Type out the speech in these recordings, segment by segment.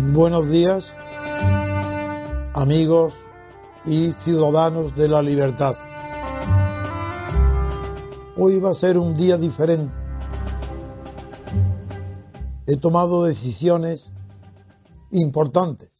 Buenos días, amigos y ciudadanos de la libertad. Hoy va a ser un día diferente. He tomado decisiones importantes,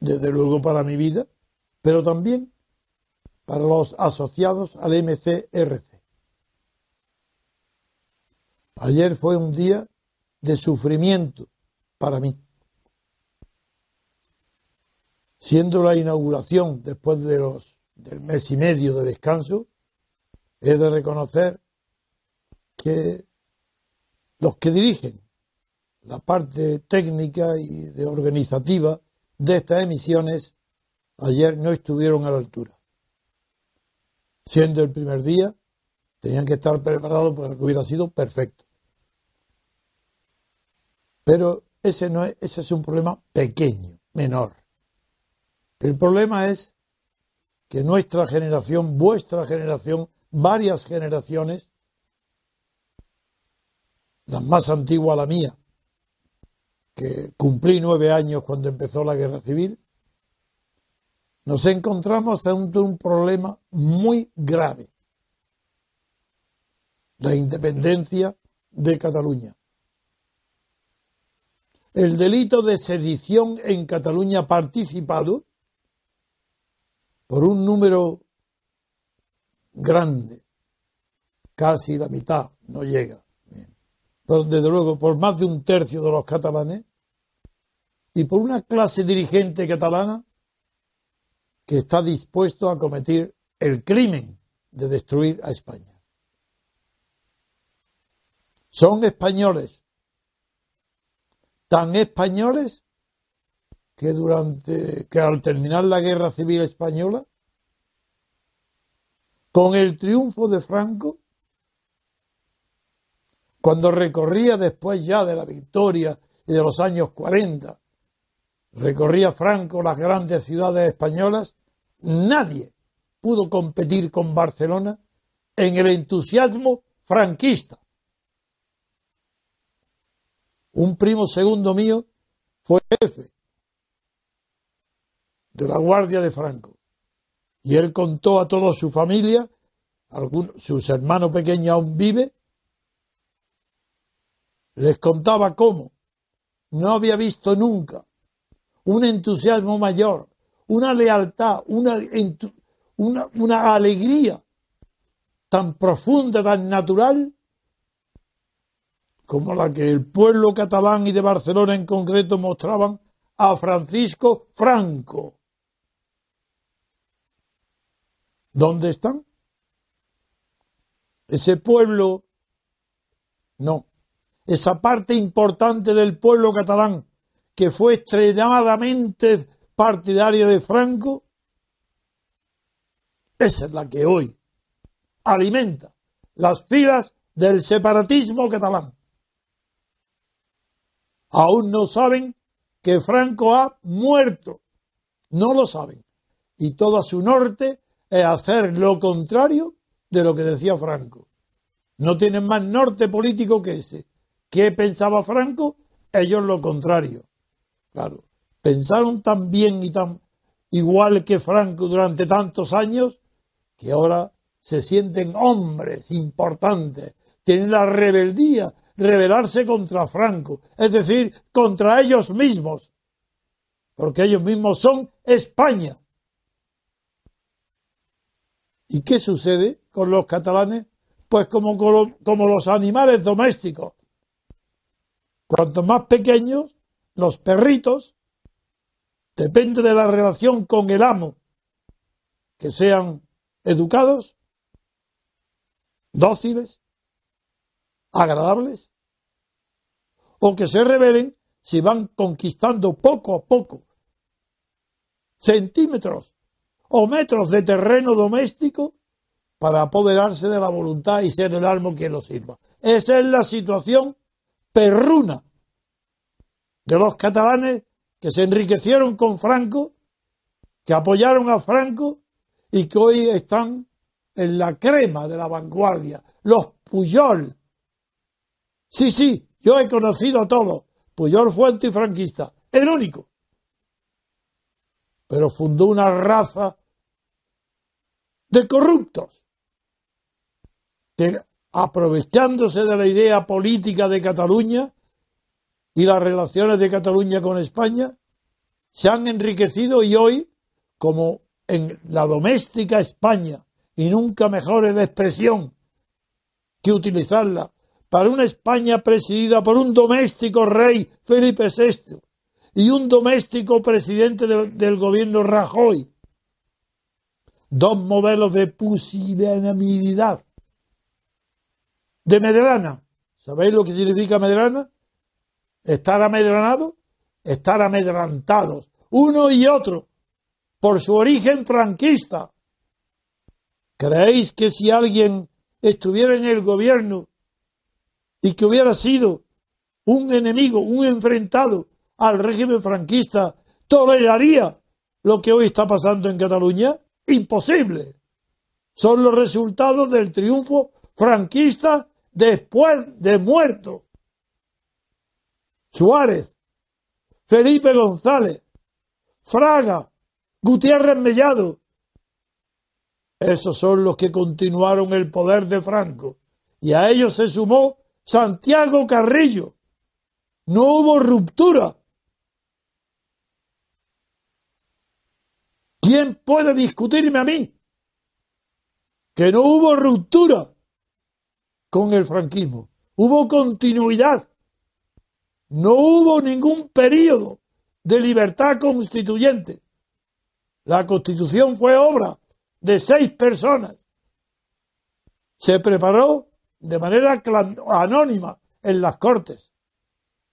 desde luego para mi vida, pero también para los asociados al MCRC. Ayer fue un día de sufrimiento para mí. Siendo la inauguración después de los, del mes y medio de descanso, he de reconocer que los que dirigen la parte técnica y de organizativa de estas emisiones ayer no estuvieron a la altura. Siendo el primer día, tenían que estar preparados para que hubiera sido perfecto. Pero ese, no es, ese es un problema pequeño, menor. El problema es que nuestra generación, vuestra generación, varias generaciones, la más antigua la mía, que cumplí nueve años cuando empezó la guerra civil, nos encontramos ante un problema muy grave, la independencia de Cataluña el delito de sedición en Cataluña participado por un número grande, casi la mitad, no llega, pero desde luego por más de un tercio de los catalanes, y por una clase dirigente catalana que está dispuesto a cometer el crimen de destruir a España. Son españoles tan españoles que durante que al terminar la guerra civil española con el triunfo de Franco cuando recorría después ya de la victoria y de los años 40 recorría Franco las grandes ciudades españolas nadie pudo competir con Barcelona en el entusiasmo franquista un primo segundo mío fue jefe de la Guardia de Franco. Y él contó a toda su familia, sus hermanos pequeños aún vive, les contaba cómo no había visto nunca un entusiasmo mayor, una lealtad, una, una, una alegría tan profunda, tan natural, como la que el pueblo catalán y de Barcelona en concreto mostraban a Francisco Franco. ¿Dónde están? Ese pueblo, no, esa parte importante del pueblo catalán que fue extremadamente partidaria de Franco, esa es la que hoy alimenta las filas del separatismo catalán aún no saben que Franco ha muerto. No lo saben. Y todo su norte es hacer lo contrario de lo que decía Franco. No tienen más norte político que ese. ¿Qué pensaba Franco? Ellos lo contrario. Claro, pensaron tan bien y tan igual que Franco durante tantos años que ahora se sienten hombres importantes, tienen la rebeldía, rebelarse contra Franco, es decir, contra ellos mismos, porque ellos mismos son España. ¿Y qué sucede con los catalanes? Pues como, como los animales domésticos. Cuanto más pequeños, los perritos, depende de la relación con el amo, que sean educados, dóciles, agradables, o que se rebelen si van conquistando poco a poco centímetros o metros de terreno doméstico para apoderarse de la voluntad y ser el alma quien lo sirva. Esa es la situación perruna de los catalanes que se enriquecieron con Franco, que apoyaron a Franco y que hoy están en la crema de la vanguardia. Los Puyol. Sí, sí, yo he conocido a todos. Puyol fue antifranquista, el único. Pero fundó una raza de corruptos que aprovechándose de la idea política de Cataluña y las relaciones de Cataluña con España, se han enriquecido y hoy, como en la doméstica España, y nunca mejor la expresión que utilizarla, para una España presidida por un doméstico rey Felipe VI y un doméstico presidente del gobierno Rajoy, dos modelos de pusilanimidad. De Medrana. ¿Sabéis lo que significa Medrana? Estar amedranado, estar amedrantados, uno y otro, por su origen franquista. ¿Creéis que si alguien estuviera en el gobierno y que hubiera sido un enemigo, un enfrentado al régimen franquista, toleraría lo que hoy está pasando en Cataluña? Imposible. Son los resultados del triunfo franquista después de muerto. Suárez, Felipe González, Fraga, Gutiérrez Mellado. Esos son los que continuaron el poder de Franco. Y a ellos se sumó Santiago Carrillo. No hubo ruptura. ¿Quién puede discutirme a mí? Que no hubo ruptura con el franquismo. Hubo continuidad. No hubo ningún periodo de libertad constituyente. La constitución fue obra de seis personas. Se preparó de manera anónima en las cortes.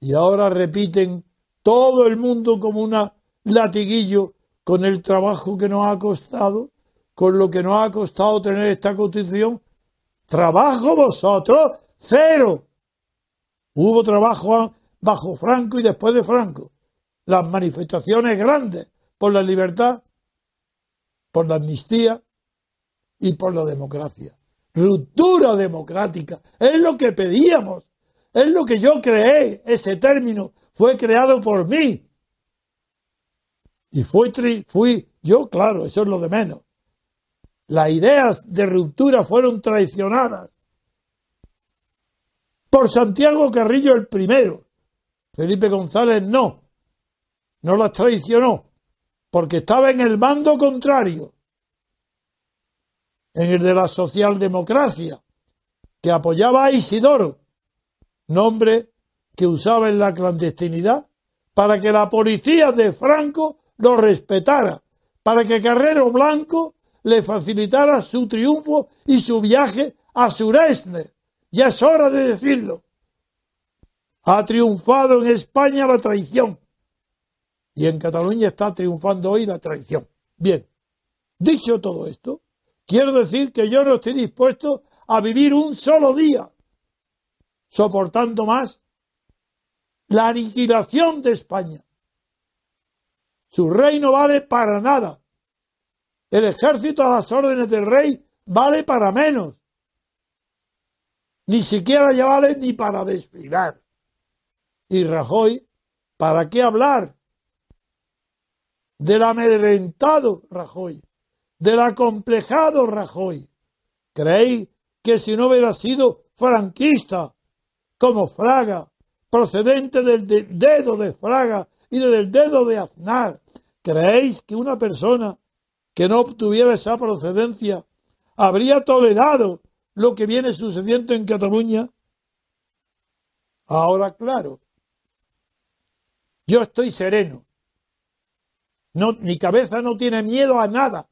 Y ahora repiten todo el mundo como un latiguillo con el trabajo que nos ha costado, con lo que nos ha costado tener esta constitución. Trabajo vosotros, cero. Hubo trabajo bajo Franco y después de Franco. Las manifestaciones grandes por la libertad, por la amnistía y por la democracia. Ruptura democrática. Es lo que pedíamos. Es lo que yo creé. Ese término fue creado por mí. Y fui, fui yo, claro, eso es lo de menos. Las ideas de ruptura fueron traicionadas por Santiago Carrillo el primero. Felipe González no, no las traicionó, porque estaba en el mando contrario, en el de la socialdemocracia, que apoyaba a Isidoro, nombre que usaba en la clandestinidad, para que la policía de Franco lo respetara, para que Carrero Blanco le facilitara su triunfo y su viaje a Suresne. Ya es hora de decirlo. Ha triunfado en España la traición. Y en Cataluña está triunfando hoy la traición. Bien, dicho todo esto, quiero decir que yo no estoy dispuesto a vivir un solo día soportando más la aniquilación de España. Su rey no vale para nada. El ejército a las órdenes del rey vale para menos. Ni siquiera ya vale ni para desfilar. Y Rajoy, ¿para qué hablar? Del amedrentado Rajoy, del acomplejado Rajoy. ¿Creéis que si no hubiera sido franquista como Fraga, procedente del dedo de Fraga y del dedo de Aznar, ¿creéis que una persona que no obtuviera esa procedencia habría tolerado lo que viene sucediendo en Cataluña? Ahora, claro, yo estoy sereno. No, mi cabeza no tiene miedo a nada.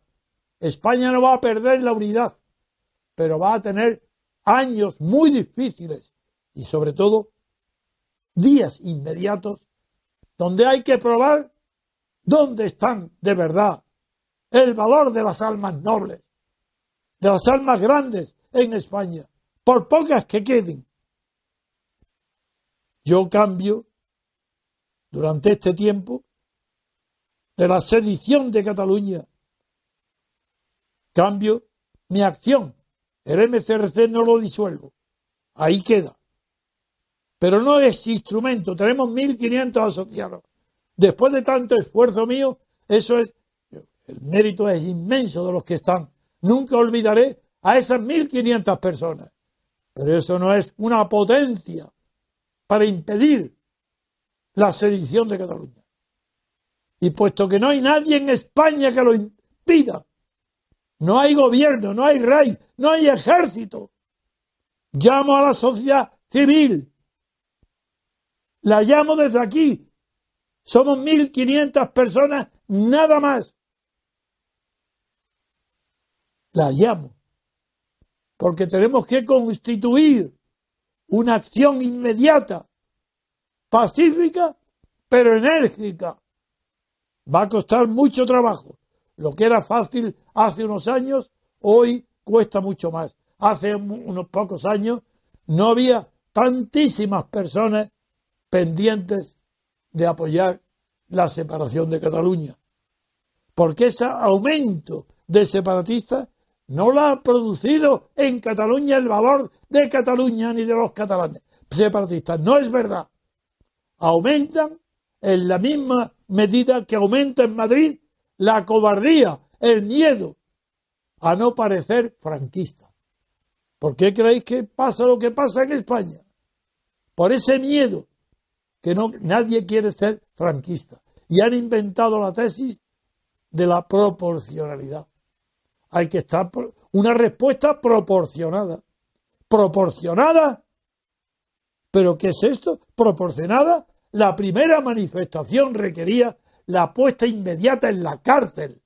España no va a perder la unidad, pero va a tener años muy difíciles y sobre todo días inmediatos donde hay que probar dónde están de verdad el valor de las almas nobles, de las almas grandes en España, por pocas que queden. Yo cambio durante este tiempo de la sedición de Cataluña. Cambio mi acción. El MCRC no lo disuelvo. Ahí queda. Pero no es instrumento. Tenemos 1.500 asociados. Después de tanto esfuerzo mío, eso es, el mérito es inmenso de los que están. Nunca olvidaré a esas 1.500 personas. Pero eso no es una potencia para impedir la sedición de Cataluña. Y puesto que no hay nadie en España que lo impida, no hay gobierno, no hay rey, no hay ejército, llamo a la sociedad civil. La llamo desde aquí. Somos 1.500 personas, nada más. La llamo. Porque tenemos que constituir una acción inmediata pacífica, pero enérgica. Va a costar mucho trabajo. Lo que era fácil hace unos años, hoy cuesta mucho más. Hace unos pocos años no había tantísimas personas pendientes de apoyar la separación de Cataluña. Porque ese aumento de separatistas no lo ha producido en Cataluña el valor de Cataluña ni de los catalanes separatistas. No es verdad aumentan en la misma medida que aumenta en Madrid la cobardía, el miedo a no parecer franquista. ¿Por qué creéis que pasa lo que pasa en España? Por ese miedo que no, nadie quiere ser franquista. Y han inventado la tesis de la proporcionalidad. Hay que estar por una respuesta proporcionada. Proporcionada ¿Pero qué es esto? Proporcionada. La primera manifestación requería la puesta inmediata en la cárcel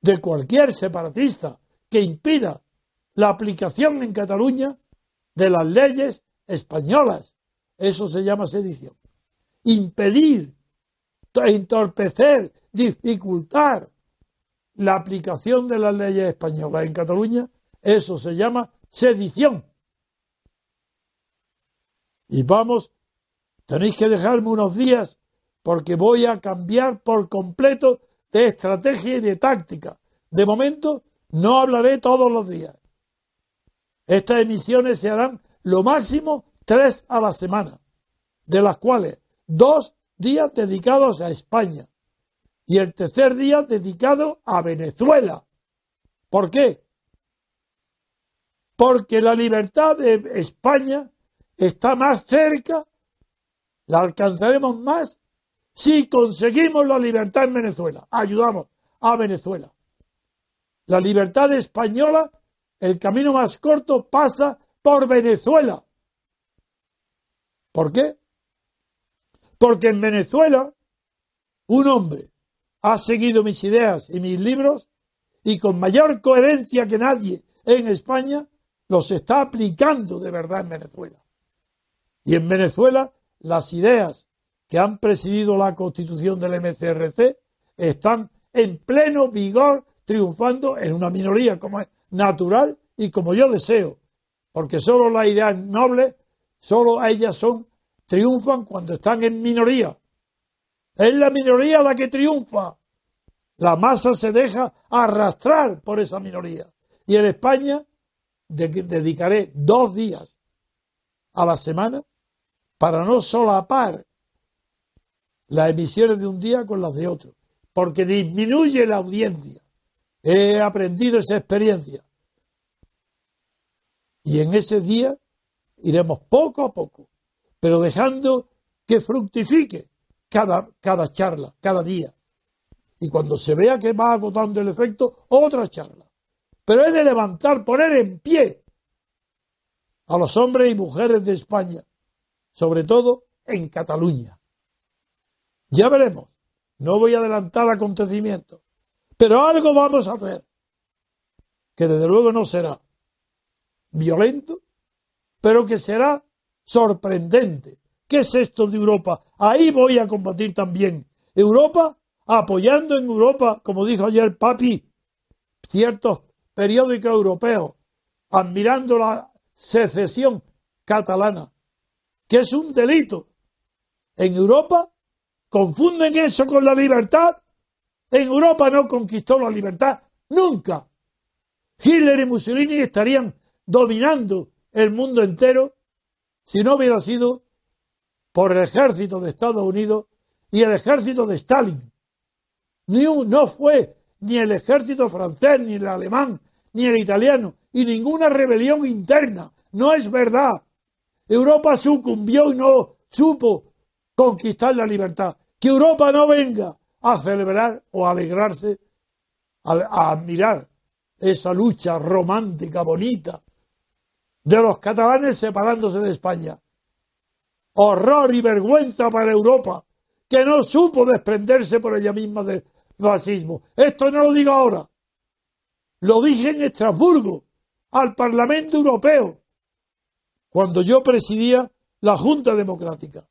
de cualquier separatista que impida la aplicación en Cataluña de las leyes españolas. Eso se llama sedición. Impedir, entorpecer, dificultar la aplicación de las leyes españolas en Cataluña, eso se llama sedición. Y vamos, tenéis que dejarme unos días porque voy a cambiar por completo de estrategia y de táctica. De momento no hablaré todos los días. Estas emisiones se harán lo máximo tres a la semana, de las cuales dos días dedicados a España y el tercer día dedicado a Venezuela. ¿Por qué? Porque la libertad de España está más cerca, la alcanzaremos más si conseguimos la libertad en Venezuela. Ayudamos a Venezuela. La libertad española, el camino más corto pasa por Venezuela. ¿Por qué? Porque en Venezuela un hombre ha seguido mis ideas y mis libros y con mayor coherencia que nadie en España los está aplicando de verdad en Venezuela. Y en Venezuela las ideas que han presidido la constitución del MCRC están en pleno vigor, triunfando en una minoría como es natural y como yo deseo, porque solo las ideas nobles, solo ellas son, triunfan cuando están en minoría. Es la minoría la que triunfa. La masa se deja arrastrar por esa minoría. Y en España dedicaré dos días a la semana para no solapar las emisiones de un día con las de otro, porque disminuye la audiencia. He aprendido esa experiencia. Y en ese día iremos poco a poco, pero dejando que fructifique cada, cada charla, cada día. Y cuando se vea que va agotando el efecto, otra charla. Pero he de levantar, poner en pie a los hombres y mujeres de España, sobre todo en Cataluña. Ya veremos. No voy a adelantar acontecimientos. Pero algo vamos a hacer. Que desde luego no será violento, pero que será sorprendente. ¿Qué es esto de Europa? Ahí voy a combatir también. Europa apoyando en Europa, como dijo ayer Papi, ciertos periódicos europeos, admirando la secesión catalana, que es un delito. En Europa confunden eso con la libertad. En Europa no conquistó la libertad nunca. Hitler y Mussolini estarían dominando el mundo entero si no hubiera sido por el ejército de Estados Unidos y el ejército de Stalin. Ni no fue ni el ejército francés, ni el alemán, ni el italiano, y ninguna rebelión interna. No es verdad. Europa sucumbió y no supo conquistar la libertad. Que Europa no venga a celebrar o a alegrarse, a admirar esa lucha romántica, bonita, de los catalanes separándose de España. Horror y vergüenza para Europa, que no supo desprenderse por ella misma del fascismo. Esto no lo digo ahora. Lo dije en Estrasburgo, al Parlamento Europeo, cuando yo presidía la Junta Democrática.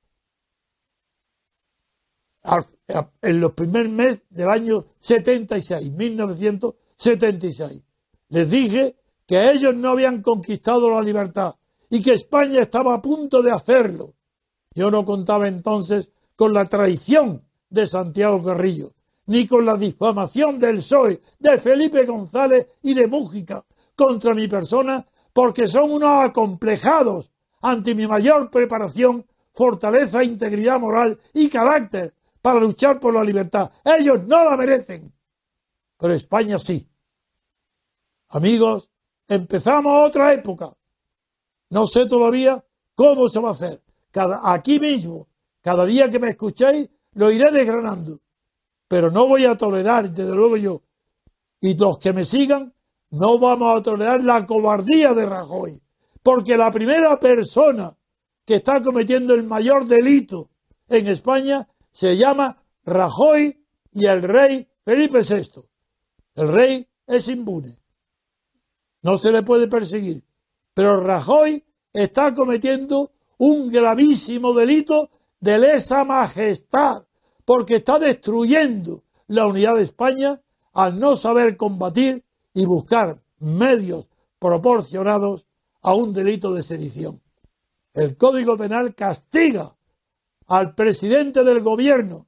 En los primeros meses del año 76, 1976. Les dije que ellos no habían conquistado la libertad y que España estaba a punto de hacerlo. Yo no contaba entonces con la traición de Santiago Carrillo, ni con la difamación del PSOE, de Felipe González y de Mújica contra mi persona, porque son unos acomplejados ante mi mayor preparación, fortaleza, integridad moral y carácter para luchar por la libertad. Ellos no la merecen, pero España sí. Amigos, empezamos otra época. No sé todavía cómo se va a hacer. Cada, aquí mismo, cada día que me escuchéis, lo iré desgranando. Pero no voy a tolerar, desde luego yo, y los que me sigan, no vamos a tolerar la cobardía de Rajoy. Porque la primera persona que está cometiendo el mayor delito en España se llama Rajoy y el rey Felipe VI. El rey es impune no se le puede perseguir. Pero Rajoy está cometiendo un gravísimo delito de lesa majestad, porque está destruyendo la unidad de España al no saber combatir y buscar medios proporcionados a un delito de sedición. El Código Penal castiga al presidente del gobierno,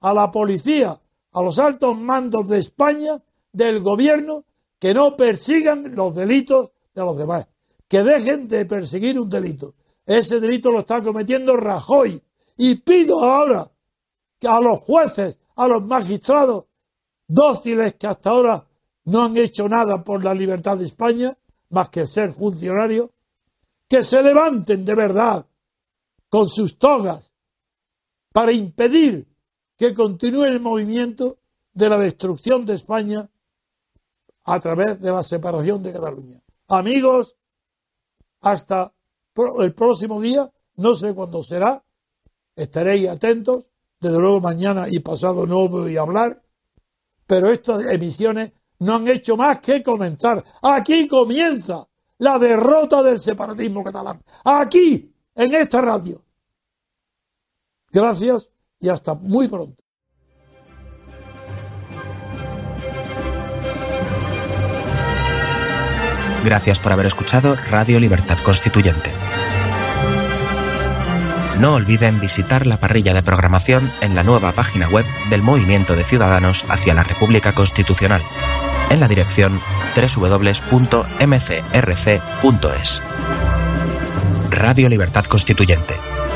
a la policía, a los altos mandos de España, del gobierno, que no persigan los delitos de los demás, que dejen de perseguir un delito. Ese delito lo está cometiendo Rajoy. Y pido ahora que a los jueces, a los magistrados dóciles que hasta ahora no han hecho nada por la libertad de España, más que ser funcionarios, que se levanten de verdad con sus togas para impedir que continúe el movimiento de la destrucción de España a través de la separación de Cataluña. Amigos, hasta el próximo día, no sé cuándo será, estaréis atentos, desde luego mañana y pasado no voy a hablar, pero estas emisiones no han hecho más que comentar. Aquí comienza la derrota del separatismo catalán. Aquí, en esta radio. Gracias y hasta muy pronto. Gracias por haber escuchado Radio Libertad Constituyente. No olviden visitar la parrilla de programación en la nueva página web del Movimiento de Ciudadanos hacia la República Constitucional, en la dirección www.mcrc.es. Radio Libertad Constituyente.